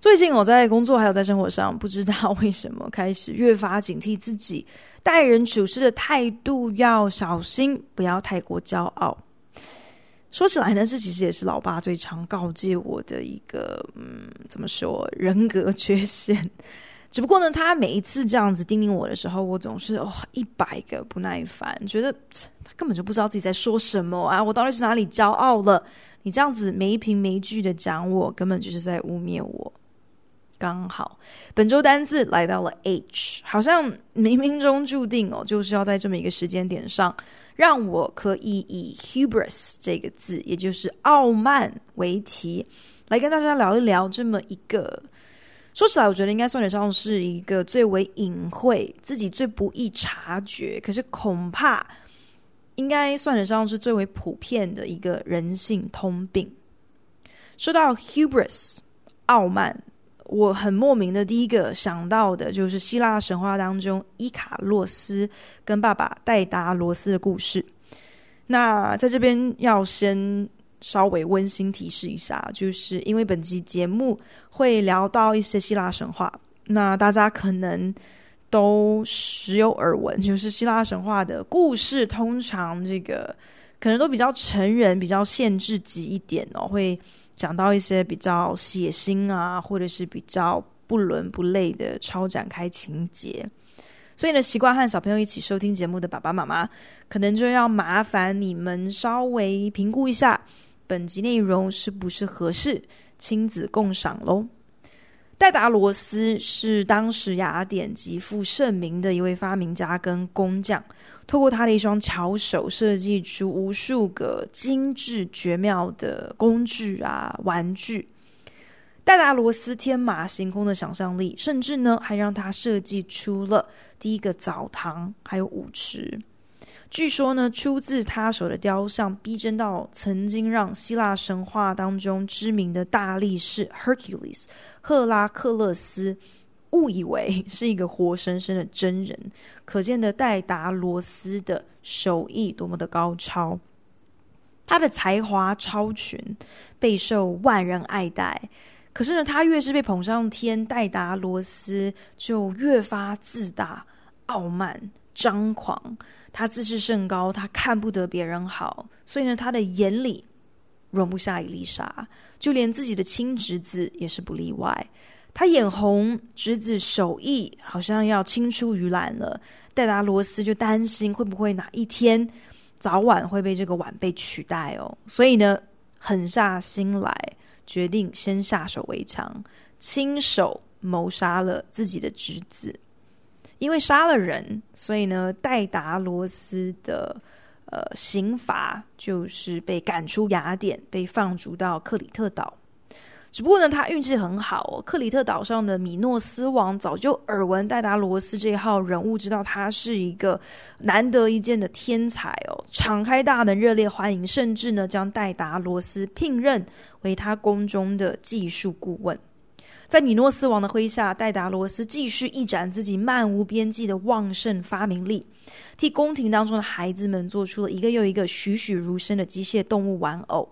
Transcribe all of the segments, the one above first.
最近我在工作还有在生活上，不知道为什么开始越发警惕自己待人处事的态度要小心，不要太过骄傲。说起来呢，这其实也是老爸最常告诫我的一个，嗯，怎么说，人格缺陷。只不过呢，他每一次这样子叮咛我的时候，我总是哦一百个不耐烦，觉得他根本就不知道自己在说什么啊！我到底是哪里骄傲了？你这样子没凭没据的讲我，根本就是在污蔑我。刚好本周单字来到了 H，好像冥冥中注定哦，就是要在这么一个时间点上，让我可以以 hubris 这个字，也就是傲慢为题，来跟大家聊一聊这么一个。说起来，我觉得应该算得上是一个最为隐晦、自己最不易察觉，可是恐怕应该算得上是最为普遍的一个人性通病。说到 hubris，傲慢。我很莫名的第一个想到的就是希腊神话当中伊卡洛斯跟爸爸戴达罗斯的故事。那在这边要先稍微温馨提示一下，就是因为本期节目会聊到一些希腊神话，那大家可能都时有耳闻，就是希腊神话的故事通常这个可能都比较成人，比较限制级一点哦，会。讲到一些比较血腥啊，或者是比较不伦不类的超展开情节，所以呢，习惯和小朋友一起收听节目的爸爸妈妈，可能就要麻烦你们稍微评估一下本集内容是不是合适亲子共赏喽。戴达罗斯是当时雅典极负盛名的一位发明家跟工匠。透过他的一双巧手，设计出无数个精致绝妙的工具啊、玩具。戴达罗斯天马行空的想象力，甚至呢，还让他设计出了第一个澡堂，还有舞池。据说呢，出自他手的雕像，逼真到曾经让希腊神话当中知名的大力士 Hercules 赫拉克勒斯。误以为 是一个活生生的真人，可见的戴达罗斯的手艺多么的高超，他的才华超群，备受万人爱戴。可是呢，他越是被捧上天，戴达罗斯就越发自大、傲慢、张狂。他自视甚高，他看不得别人好，所以呢，他的眼里容不下一粒沙，就连自己的亲侄子也是不例外。他眼红侄子手艺好像要青出于蓝了，戴达罗斯就担心会不会哪一天早晚会被这个晚辈取代哦，所以呢，狠下心来，决定先下手为强，亲手谋杀了自己的侄子。因为杀了人，所以呢，戴达罗斯的呃刑罚就是被赶出雅典，被放逐到克里特岛。只不过呢，他运气很好哦。克里特岛上的米诺斯王早就耳闻戴达罗斯这一号人物，知道他是一个难得一见的天才哦，敞开大门热烈欢迎，甚至呢将戴达罗斯聘任为他宫中的技术顾问。在米诺斯王的麾下，戴达罗斯继续一展自己漫无边际的旺盛发明力，替宫廷当中的孩子们做出了一个又一个栩栩如生的机械动物玩偶。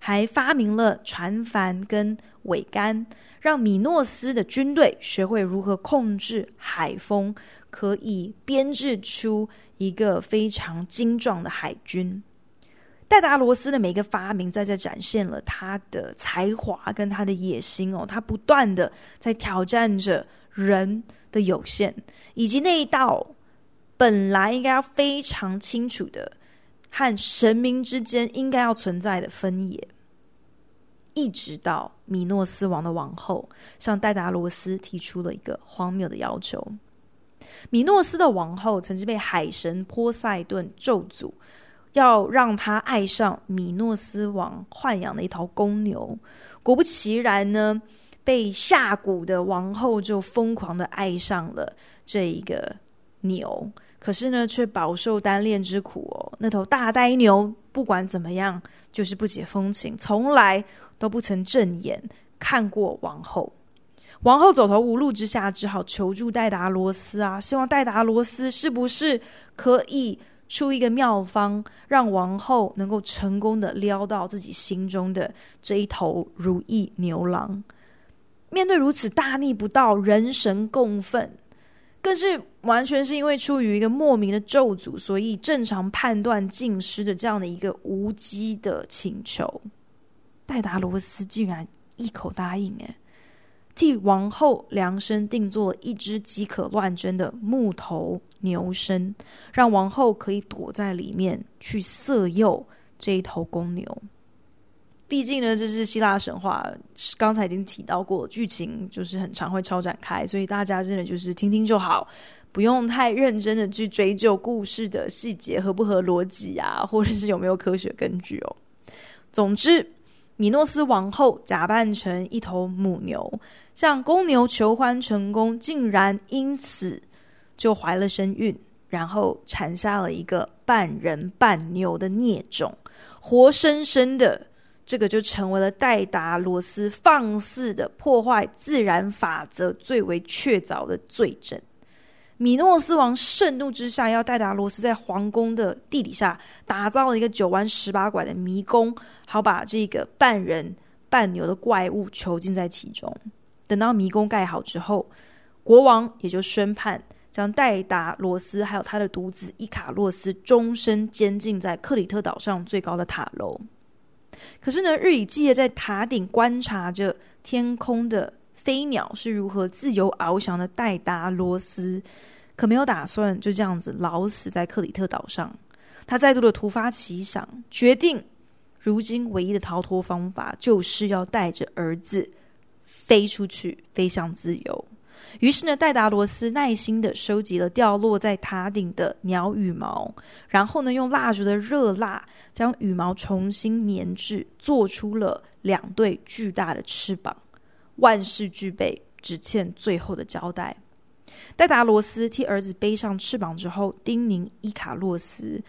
还发明了船帆跟桅杆，让米诺斯的军队学会如何控制海风，可以编制出一个非常精壮的海军。戴达罗斯的每一个发明，在在展现了他的才华跟他的野心哦，他不断的在挑战着人的有限，以及那一道本来应该要非常清楚的。和神明之间应该要存在的分野，一直到米诺斯王的王后向戴达罗斯提出了一个荒谬的要求。米诺斯的王后曾经被海神波塞顿咒诅，要让他爱上米诺斯王豢养的一头公牛。果不其然呢，被下蛊的王后就疯狂的爱上了这一个牛，可是呢，却饱受单恋之苦哦。那头大呆牛不管怎么样，就是不解风情，从来都不曾正眼看过王后。王后走投无路之下，只好求助戴达罗斯啊，希望戴达罗斯是不是可以出一个妙方，让王后能够成功的撩到自己心中的这一头如意牛郎。面对如此大逆不道、人神共愤，更是完全是因为出于一个莫名的咒诅，所以正常判断尽失的这样的一个无稽的请求，戴达罗斯竟然一口答应，诶。替王后量身定做了一只饥渴乱真的木头牛身，让王后可以躲在里面去色诱这一头公牛。毕竟呢，这是希腊神话，刚才已经提到过，剧情就是很常会超展开，所以大家真的就是听听就好，不用太认真的去追究故事的细节合不合逻辑啊，或者是有没有科学根据哦。总之。米诺斯王后假扮成一头母牛，向公牛求欢成功，竟然因此就怀了身孕，然后产下了一个半人半牛的孽种，活生生的这个就成为了戴达罗斯放肆的破坏自然法则最为确凿的罪证。米诺斯王盛怒之下，要戴达罗斯在皇宫的地底下打造了一个九弯十八拐的迷宫，好把这个半人半牛的怪物囚禁在其中。等到迷宫盖好之后，国王也就宣判将戴达罗斯还有他的独子伊卡洛斯终身监禁在克里特岛上最高的塔楼。可是呢，日以继夜在塔顶观察着天空的飞鸟是如何自由翱翔的戴达罗斯，可没有打算就这样子老死在克里特岛上。他再度的突发奇想，决定如今唯一的逃脱方法就是要带着儿子飞出去，飞向自由。于是呢，戴达罗斯耐心的收集了掉落在塔顶的鸟羽毛，然后呢，用蜡烛的热蜡将羽毛重新粘制，做出了两对巨大的翅膀。万事俱备，只欠最后的交代。戴达罗斯替儿子背上翅膀之后，叮咛伊卡洛斯：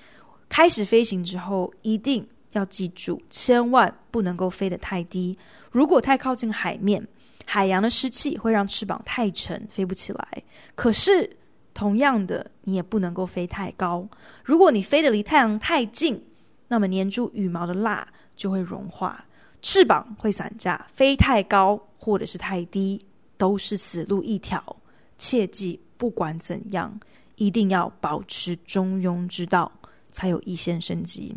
开始飞行之后，一定要记住，千万不能够飞得太低。如果太靠近海面，海洋的湿气会让翅膀太沉，飞不起来。可是，同样的，你也不能够飞太高。如果你飞得离太阳太近，那么粘住羽毛的蜡就会融化，翅膀会散架。飞太高。或者是太低，都是死路一条。切记，不管怎样，一定要保持中庸之道，才有一线生机。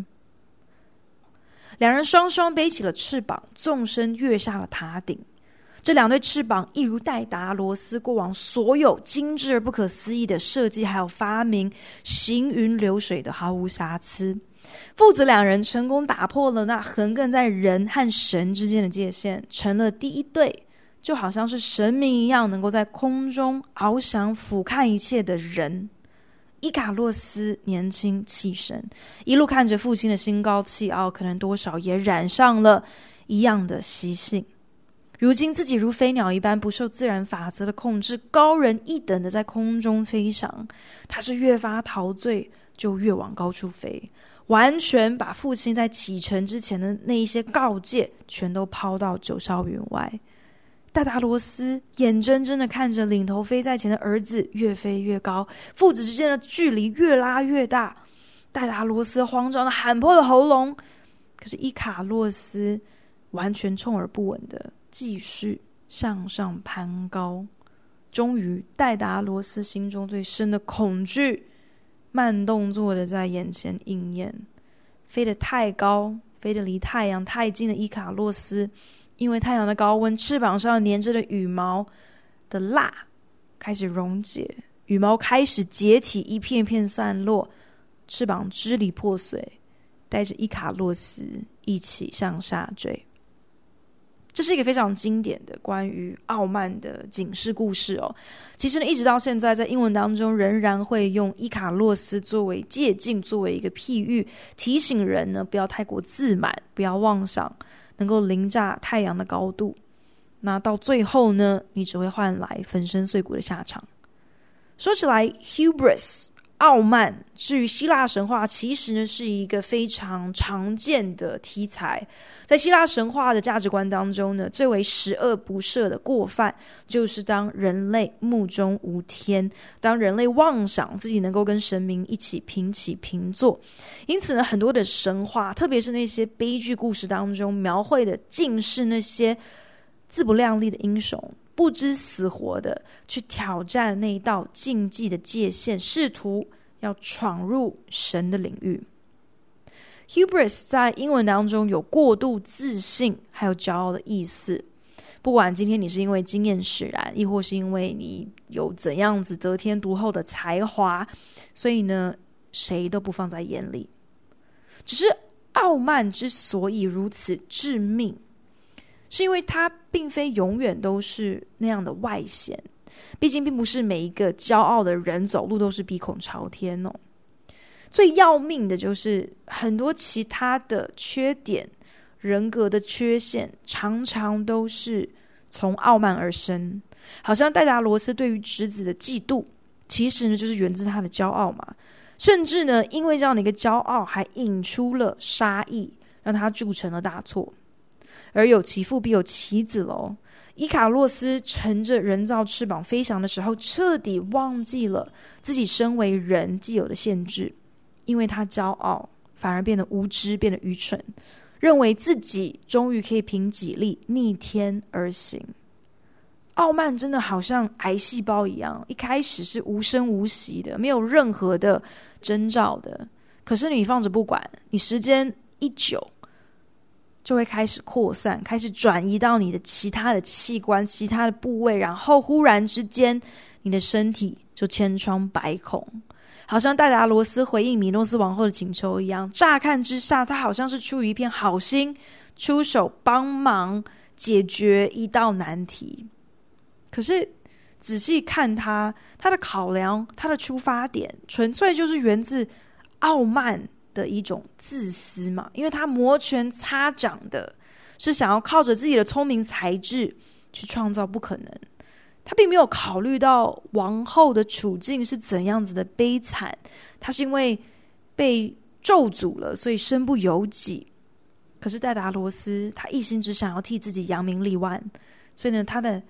两人双双背起了翅膀，纵身跃下了塔顶。这两对翅膀，一如戴达罗斯过往所有精致而不可思议的设计，还有发明，行云流水的毫无瑕疵。父子两人成功打破了那横亘在人和神之间的界限，成了第一对，就好像是神明一样，能够在空中翱翔、俯瞰一切的人。伊卡洛斯年轻气盛，一路看着父亲的心高气傲，可能多少也染上了一样的习性。如今自己如飞鸟一般，不受自然法则的控制，高人一等的在空中飞翔，他是越发陶醉，就越往高处飞。完全把父亲在启程之前的那一些告诫，全都抛到九霄云外。戴达罗斯眼睁睁的看着领头飞在前的儿子越飞越高，父子之间的距离越拉越大。戴达罗斯慌张的喊破了喉咙，可是伊卡洛斯完全充耳不闻的继续向上攀高。终于，戴达罗斯心中最深的恐惧。慢动作的在眼前应验，飞得太高，飞得离太阳太近的伊卡洛斯，因为太阳的高温，翅膀上粘着的羽毛的蜡开始溶解，羽毛开始解体，一片片散落，翅膀支离破碎，带着伊卡洛斯一起向下坠。这是一个非常经典的关于傲慢的警示故事哦。其实呢，一直到现在，在英文当中仍然会用伊卡洛斯作为借镜，作为一个譬喻，提醒人呢不要太过自满，不要妄想能够凌驾太阳的高度。那到最后呢，你只会换来粉身碎骨的下场。说起来，hubris。傲慢，至于希腊神话，其实呢是一个非常常见的题材。在希腊神话的价值观当中呢，最为十恶不赦的过犯，就是当人类目中无天，当人类妄想自己能够跟神明一起平起平坐。因此呢，很多的神话，特别是那些悲剧故事当中描绘的，尽是那些自不量力的英雄。不知死活的去挑战那一道禁忌的界限，试图要闯入神的领域。Hubris 在英文当中有过度自信还有骄傲的意思。不管今天你是因为经验使然，亦或是因为你有怎样子得天独厚的才华，所以呢，谁都不放在眼里。只是傲慢之所以如此致命。是因为他并非永远都是那样的外显，毕竟并不是每一个骄傲的人走路都是鼻孔朝天哦。最要命的就是很多其他的缺点、人格的缺陷，常常都是从傲慢而生。好像戴达罗斯对于侄子的嫉妒，其实呢就是源自他的骄傲嘛。甚至呢，因为这样的一个骄傲，还引出了杀意，让他铸成了大错。而有其父必有其子喽。伊卡洛斯乘着人造翅膀飞翔的时候，彻底忘记了自己身为人既有的限制，因为他骄傲，反而变得无知，变得愚蠢，认为自己终于可以凭己力逆天而行。傲慢真的好像癌细胞一样，一开始是无声无息的，没有任何的征兆的。可是你放着不管，你时间一久。就会开始扩散，开始转移到你的其他的器官、其他的部位，然后忽然之间，你的身体就千疮百孔，好像戴达罗斯回应米诺斯王后的请求一样。乍看之下，他好像是出于一片好心，出手帮忙解决一道难题。可是仔细看他，他的考量，他的出发点，纯粹就是源自傲慢。的一种自私嘛，因为他摩拳擦掌的，是想要靠着自己的聪明才智去创造不可能。他并没有考虑到王后的处境是怎样子的悲惨，他是因为被咒诅了，所以身不由己。可是戴达罗斯，他一心只想要替自己扬名立万，所以呢，他的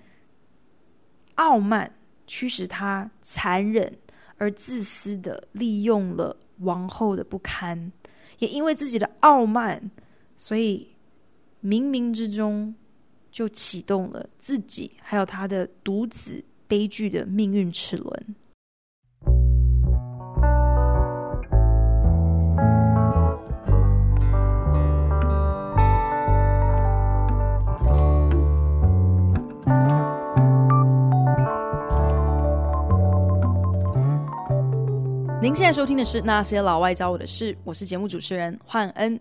傲慢驱使他残忍而自私的利用了。王后的不堪，也因为自己的傲慢，所以冥冥之中就启动了自己还有他的独子悲剧的命运齿轮。您现在收听的是《那些老外教我的事》，我是节目主持人焕恩。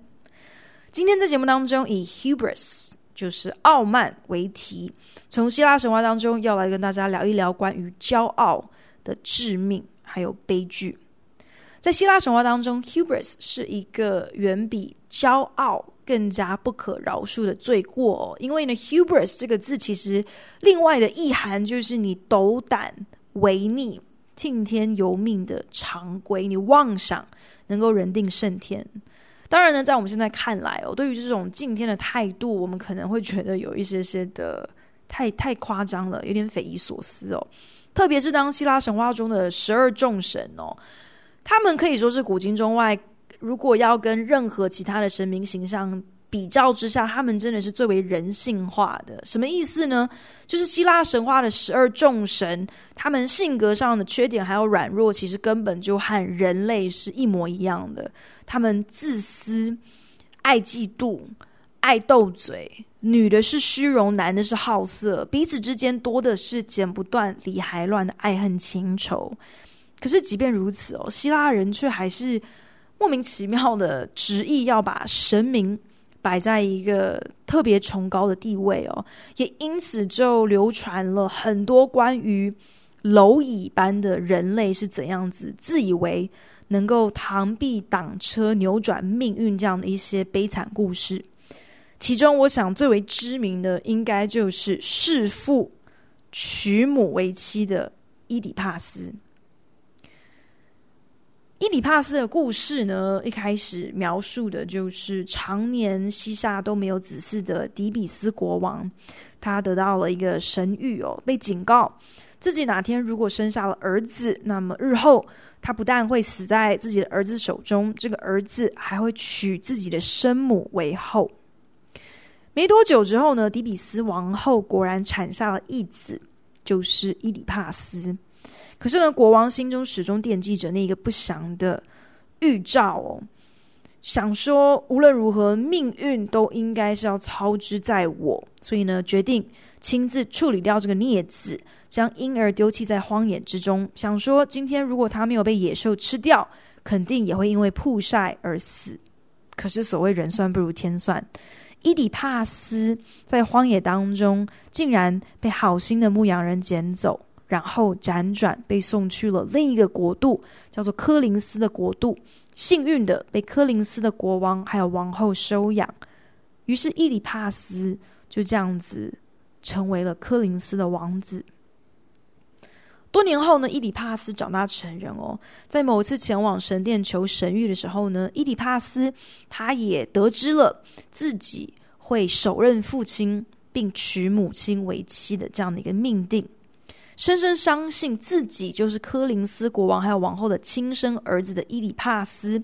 今天在节目当中以 hubris 就是傲慢为题，从希腊神话当中要来跟大家聊一聊关于骄傲的致命还有悲剧。在希腊神话当中，hubris 是一个远比骄傲更加不可饶恕的罪过哦。因为呢，hubris 这个字其实另外的意涵就是你斗胆违逆。听天由命的常规，你妄想能够人定胜天。当然呢，在我们现在看来哦，对于这种敬天的态度，我们可能会觉得有一些些的太太夸张了，有点匪夷所思哦。特别是当希腊神话中的十二众神哦，他们可以说是古今中外，如果要跟任何其他的神明形象。比较之下，他们真的是最为人性化的。什么意思呢？就是希腊神话的十二众神，他们性格上的缺点还有软弱，其实根本就和人类是一模一样的。他们自私、爱嫉妒、爱斗嘴，女的是虚荣，男的是好色，彼此之间多的是剪不断、理还乱的爱恨情仇。可是即便如此哦，希腊人却还是莫名其妙的执意要把神明。摆在一个特别崇高的地位哦，也因此就流传了很多关于蝼蚁般的人类是怎样子自以为能够螳臂挡车、扭转命运这样的一些悲惨故事。其中我想最为知名的，应该就是弑父娶母为妻的伊底帕斯。伊底帕斯的故事呢，一开始描述的就是常年膝下都没有子嗣的底比斯国王，他得到了一个神谕哦，被警告自己哪天如果生下了儿子，那么日后他不但会死在自己的儿子手中，这个儿子还会娶自己的生母为后。没多久之后呢，底比斯王后果然产下了一子，就是伊底帕斯。可是呢，国王心中始终惦记着那个不祥的预兆哦，想说无论如何，命运都应该是要操之在我，所以呢，决定亲自处理掉这个孽子，将婴儿丢弃在荒野之中。想说，今天如果他没有被野兽吃掉，肯定也会因为曝晒而死。可是所谓人算不如天算，伊底帕斯在荒野当中竟然被好心的牧羊人捡走。然后辗转被送去了另一个国度，叫做柯林斯的国度。幸运的被柯林斯的国王还有王后收养，于是伊里帕斯就这样子成为了柯林斯的王子。多年后呢，伊里帕斯长大成人哦，在某次前往神殿求神谕的时候呢，伊里帕斯他也得知了自己会手刃父亲并娶母亲为妻的这样的一个命定。深深相信自己就是柯林斯国王还有王后的亲生儿子的伊里帕斯，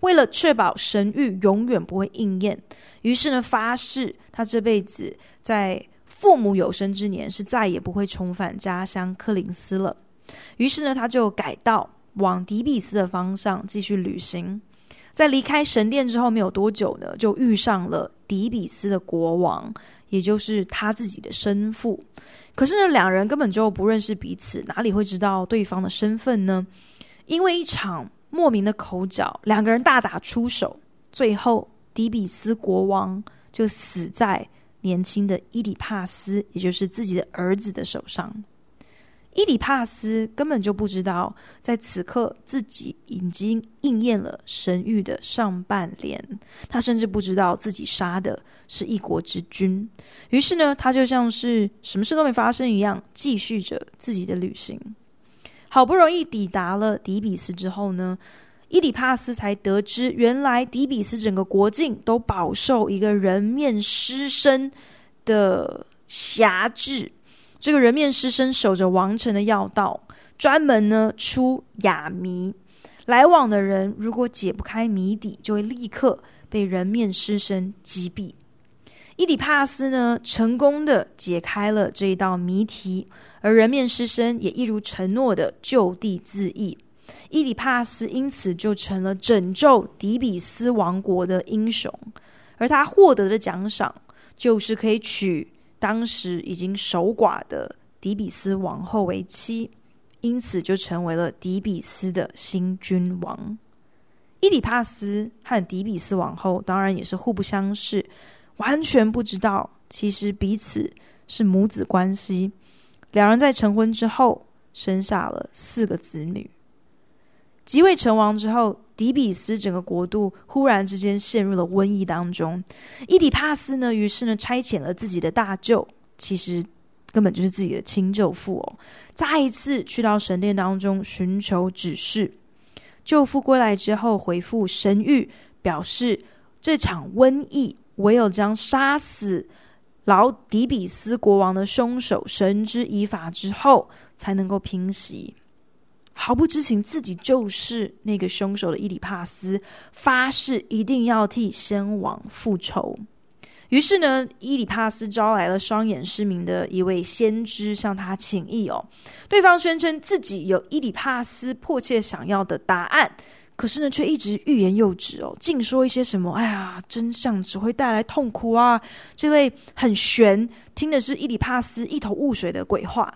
为了确保神谕永远不会应验，于是呢发誓他这辈子在父母有生之年是再也不会重返家乡柯林斯了。于是呢他就改道往底比斯的方向继续旅行，在离开神殿之后没有多久呢，就遇上了底比斯的国王。也就是他自己的生父，可是呢，两人根本就不认识彼此，哪里会知道对方的身份呢？因为一场莫名的口角，两个人大打出手，最后迪比斯国王就死在年轻的伊底帕斯，也就是自己的儿子的手上。伊底帕斯根本就不知道，在此刻自己已经应验了神谕的上半联。他甚至不知道自己杀的是一国之君。于是呢，他就像是什么事都没发生一样，继续着自己的旅行。好不容易抵达了底比斯之后呢，伊底帕斯才得知，原来底比斯整个国境都饱受一个人面狮身的辖制。这个人面狮身守着王城的要道，专门呢出哑谜，来往的人如果解不开谜底，就会立刻被人面狮身击毙。伊底帕斯呢成功的解开了这一道谜题，而人面狮身也一如承诺的就地自缢。伊底帕斯因此就成了拯救底比斯王国的英雄，而他获得的奖赏就是可以娶。当时已经守寡的底比斯王后为妻，因此就成为了底比斯的新君王。伊底帕斯和底比斯王后当然也是互不相识，完全不知道其实彼此是母子关系。两人在成婚之后生下了四个子女。即位成王之后，底比斯整个国度忽然之间陷入了瘟疫当中。伊底帕斯呢，于是呢差遣了自己的大舅，其实根本就是自己的亲舅父哦，再一次去到神殿当中寻求指示。舅父归来之后回复神谕，表示这场瘟疫唯有将杀死老底比斯国王的凶手绳之以法之后，才能够平息。毫不知情自己就是那个凶手的伊里帕斯发誓一定要替先王复仇。于是呢，伊里帕斯招来了双眼失明的一位先知，向他请益哦。对方宣称自己有伊里帕斯迫切想要的答案，可是呢，却一直欲言又止哦，尽说一些什么“哎呀，真相只会带来痛苦啊”这类很玄，听的是伊里帕斯一头雾水的鬼话。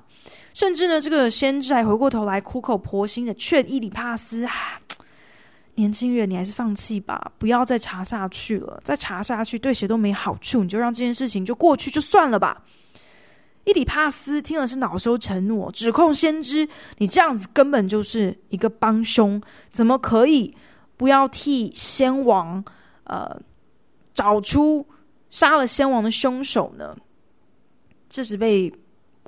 甚至呢，这个先知还回过头来苦口婆心的劝伊里帕斯：“啊，年轻人，你还是放弃吧，不要再查下去了。再查下去对谁都没好处，你就让这件事情就过去就算了吧。”伊里帕斯听了是恼羞成怒，指控先知：“你这样子根本就是一个帮凶，怎么可以不要替先王呃找出杀了先王的凶手呢？这时被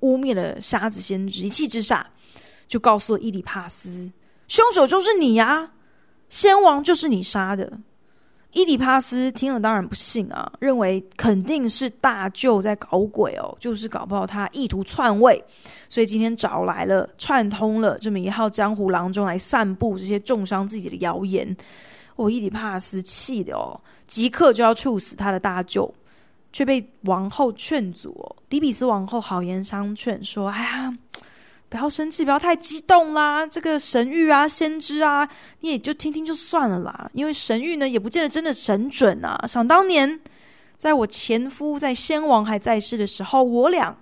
污蔑的瞎子先知一气之下，就告诉了伊里帕斯：“凶手就是你呀，先王就是你杀的。”伊底帕斯听了当然不信啊，认为肯定是大舅在搞鬼哦，就是搞不好他意图篡位，所以今天找来了串通了这么一号江湖郎中来散布这些重伤自己的谣言。哦，伊底帕斯气的哦，即刻就要处死他的大舅，却被王后劝阻哦。底比斯王后好言相劝说：“哎呀。”不要生气，不要太激动啦。这个神谕啊，先知啊，你也就听听就算了啦。因为神谕呢，也不见得真的神准啊。想当年，在我前夫在先王还在世的时候，我俩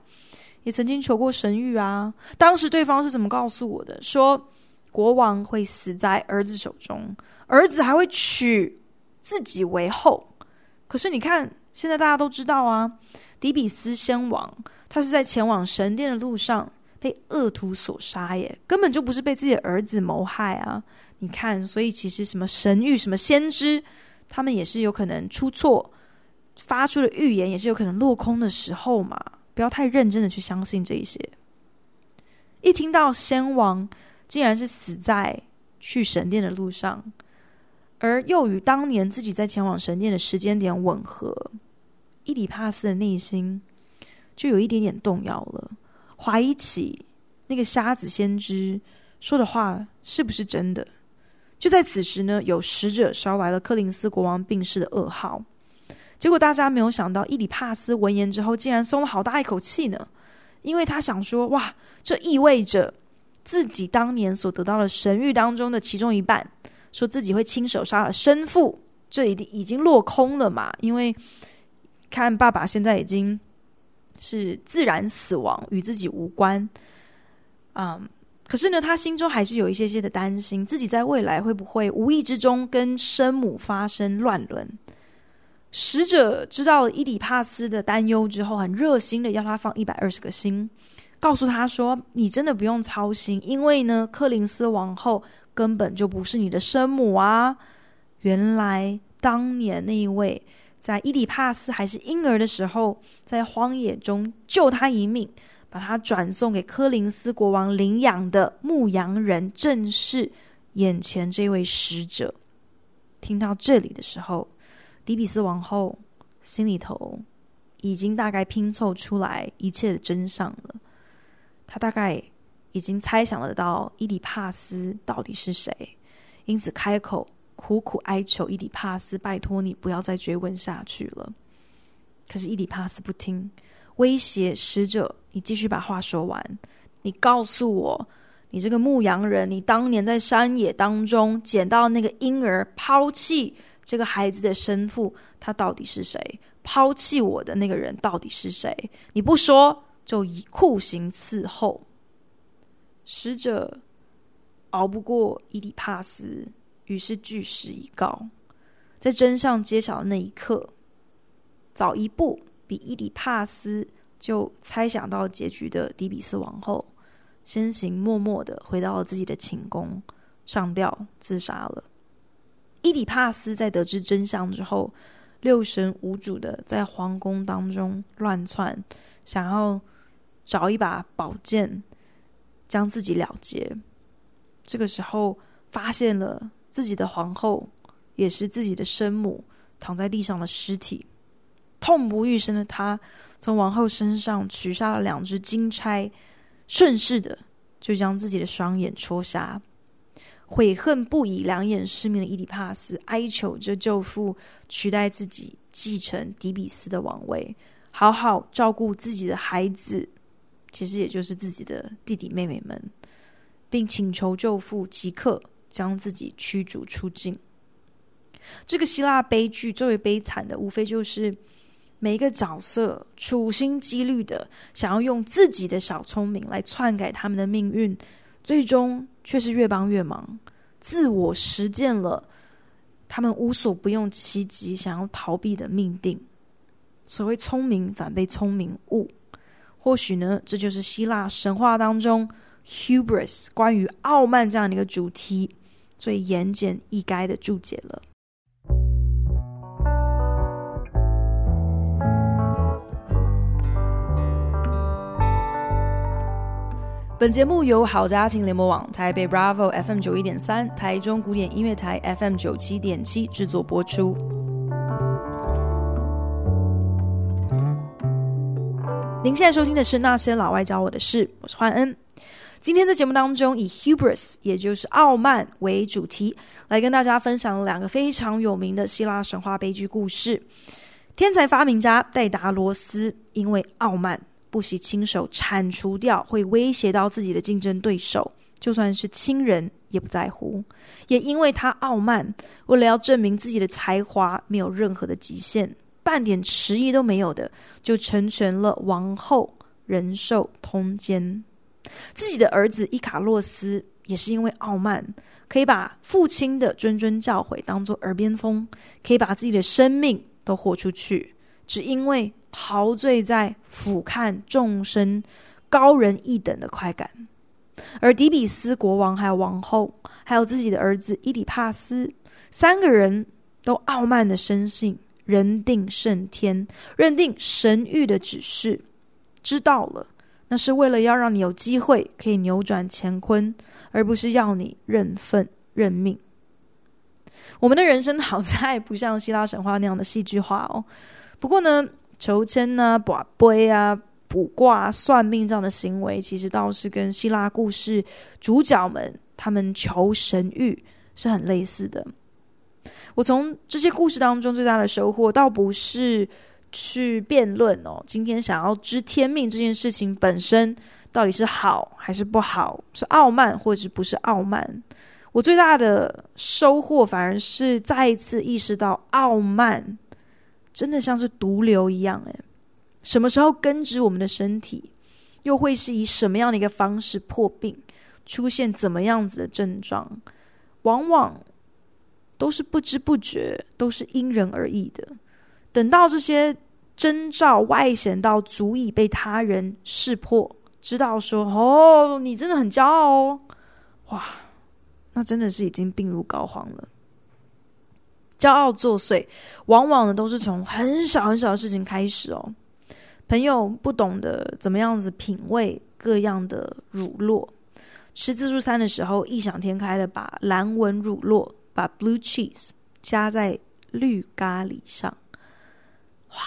也曾经求过神谕啊。当时对方是怎么告诉我的？说国王会死在儿子手中，儿子还会娶自己为后。可是你看，现在大家都知道啊，底比斯先王他是在前往神殿的路上。被恶徒所杀耶，根本就不是被自己的儿子谋害啊！你看，所以其实什么神谕、什么先知，他们也是有可能出错，发出的预言也是有可能落空的时候嘛。不要太认真的去相信这一些。一听到先王竟然是死在去神殿的路上，而又与当年自己在前往神殿的时间点吻合，伊里帕斯的内心就有一点点动摇了。怀疑起那个瞎子先知说的话是不是真的？就在此时呢，有使者捎来了柯林斯国王病逝的噩耗。结果大家没有想到，伊里帕斯闻言之后，竟然松了好大一口气呢。因为他想说：“哇，这意味着自己当年所得到的神谕当中的其中一半，说自己会亲手杀了生父，这已经已经落空了嘛？因为看爸爸现在已经。”是自然死亡，与自己无关。嗯、可是呢，他心中还是有一些些的担心，自己在未来会不会无意之中跟生母发生乱伦？使者知道了伊底帕斯的担忧之后，很热心的要他放一百二十个心，告诉他说：“你真的不用操心，因为呢，柯林斯王后根本就不是你的生母啊！原来当年那一位。”在伊底帕斯还是婴儿的时候，在荒野中救他一命，把他转送给柯林斯国王领养的牧羊人，正是眼前这位使者。听到这里的时候，迪比斯王后心里头已经大概拼凑出来一切的真相了。他大概已经猜想得到伊底帕斯到底是谁，因此开口。苦苦哀求伊底帕斯，拜托你不要再追问下去了。可是伊底帕斯不听，威胁使者：“你继续把话说完。你告诉我，你这个牧羊人，你当年在山野当中捡到那个婴儿，抛弃这个孩子的生父，他到底是谁？抛弃我的那个人到底是谁？你不说，就以酷刑伺候。”使者熬不过伊底帕斯。于是据实以告，在真相揭晓的那一刻，早一步比伊底帕斯就猜想到结局的底比斯王后，先行默默的回到了自己的寝宫，上吊自杀了。伊底帕斯在得知真相之后，六神无主的在皇宫当中乱窜，想要找一把宝剑将自己了结。这个时候发现了。自己的皇后，也是自己的生母，躺在地上的尸体，痛不欲生的他，从王后身上取下了两只金钗，顺势的就将自己的双眼戳瞎。悔恨不已、两眼失明的伊底帕斯哀求着舅父取代自己，继承底比斯的王位，好好照顾自己的孩子，其实也就是自己的弟弟妹妹们，并请求舅父即刻。将自己驱逐出境。这个希腊悲剧最为悲惨的，无非就是每一个角色处心积虑的想要用自己的小聪明来篡改他们的命运，最终却是越帮越忙，自我实践了他们无所不用其极想要逃避的命定。所谓聪明反被聪明误，或许呢，这就是希腊神话当中 hubris 关于傲慢这样的一个主题。最言简意赅的注解了。本节目由好家庭联盟网、台北 Bravo FM 九一点三、台中古典音乐台 FM 九七点七制作播出。您现在收听的是《那些老外教我的事》，我是焕恩。今天在节目当中，以 hubris，也就是傲慢为主题，来跟大家分享两个非常有名的希腊神话悲剧故事。天才发明家戴达罗斯因为傲慢。不惜亲手铲除掉会威胁到自己的竞争对手，就算是亲人也不在乎。也因为他傲慢，为了要证明自己的才华没有任何的极限，半点迟疑都没有的，就成全了王后人兽通奸。自己的儿子伊卡洛斯也是因为傲慢，可以把父亲的谆谆教诲当作耳边风，可以把自己的生命都豁出去。只因为陶醉在俯瞰众生高人一等的快感，而底比斯国王还有王后，还有自己的儿子伊底帕斯，三个人都傲慢的深信人定胜天，认定神谕的指示，知道了那是为了要让你有机会可以扭转乾坤，而不是要你认份认命。我们的人生好在 不像希腊神话那样的戏剧化哦。不过呢，求签啊、卜杯啊、卜卦、算命这样的行为，其实倒是跟希腊故事主角们他们求神谕是很类似的。我从这些故事当中最大的收获，倒不是去辩论哦，今天想要知天命这件事情本身到底是好还是不好，是傲慢或者不是傲慢。我最大的收获，反而是再一次意识到傲慢。真的像是毒瘤一样，诶，什么时候根植我们的身体，又会是以什么样的一个方式破病，出现怎么样子的症状，往往都是不知不觉，都是因人而异的。等到这些征兆外显到足以被他人识破，知道说哦，你真的很骄傲哦，哇，那真的是已经病入膏肓了。骄傲作祟，往往呢都是从很小很小的事情开始哦。朋友不懂得怎么样子品味各样的乳酪，吃自助餐的时候异想天开的把蓝纹乳酪，把 blue cheese 加在绿咖喱上，哇，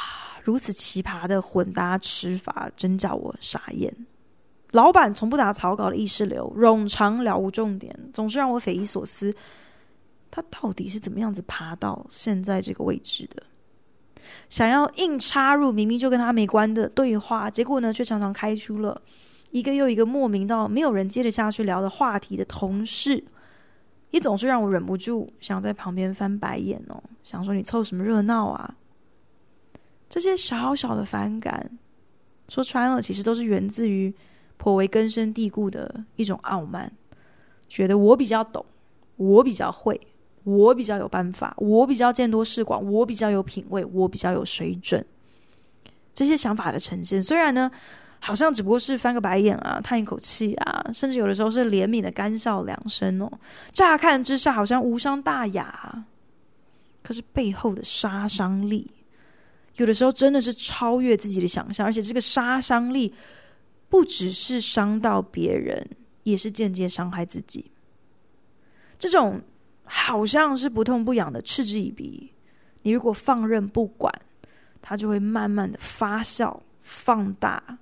如此奇葩的混搭吃法，真叫我傻眼。老板从不打草稿的意识流，冗长了无重点，总是让我匪夷所思。他到底是怎么样子爬到现在这个位置的？想要硬插入明明就跟他没关的对话，结果呢，却常常开出了一个又一个莫名到没有人接得下去聊的话题的同事，也总是让我忍不住想在旁边翻白眼哦，想说你凑什么热闹啊？这些小小的反感，说穿了，其实都是源自于颇为根深蒂固的一种傲慢，觉得我比较懂，我比较会。我比较有办法，我比较见多识广，我比较有品味，我比较有水准。这些想法的呈现，虽然呢，好像只不过是翻个白眼啊，叹一口气啊，甚至有的时候是怜悯的干笑两声哦。乍看之下好像无伤大雅，可是背后的杀伤力，有的时候真的是超越自己的想象，而且这个杀伤力不只是伤到别人，也是间接伤害自己。这种。好像是不痛不痒的嗤之以鼻，你如果放任不管，它就会慢慢的发酵放大。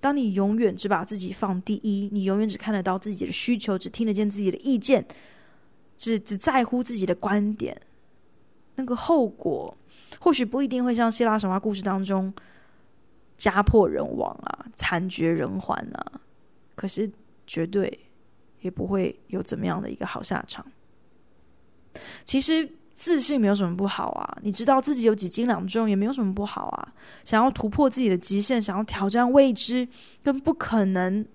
当你永远只把自己放第一，你永远只看得到自己的需求，只听得见自己的意见，只只在乎自己的观点，那个后果或许不一定会像希腊神话故事当中家破人亡啊，惨绝人寰啊，可是绝对也不会有怎么样的一个好下场。其实自信没有什么不好啊，你知道自己有几斤两重也没有什么不好啊。想要突破自己的极限，想要挑战未知跟不可能，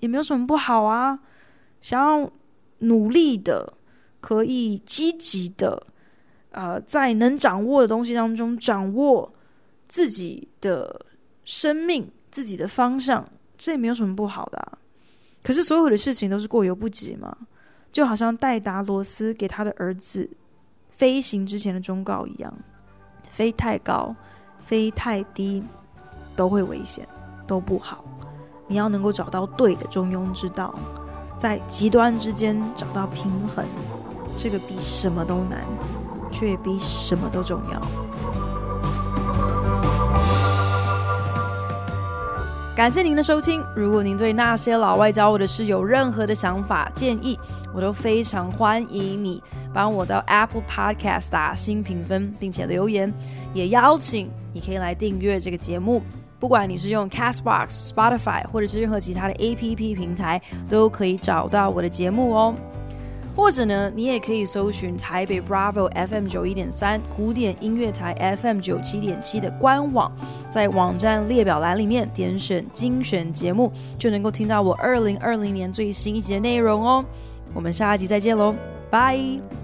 也没有什么不好啊。想要努力的，可以积极的，呃，在能掌握的东西当中掌握自己的生命、自己的方向，这也没有什么不好的。可是所有的事情都是过犹不及嘛。就好像戴达罗斯给他的儿子飞行之前的忠告一样，飞太高、飞太低都会危险，都不好。你要能够找到对的中庸之道，在极端之间找到平衡，这个比什么都难，却比什么都重要。感谢您的收听。如果您对那些老外教我的事有任何的想法建议，我都非常欢迎你帮我到 Apple Podcast 打新评分，并且留言。也邀请你可以来订阅这个节目。不管你是用 Castbox、Spotify 或者是任何其他的 APP 平台，都可以找到我的节目哦。或者呢，你也可以搜寻台北 Bravo FM 九一点三古典音乐台 FM 九七点七的官网，在网站列表栏里面点选精选节目，就能够听到我二零二零年最新一集的内容哦。我们下一集再见喽，拜。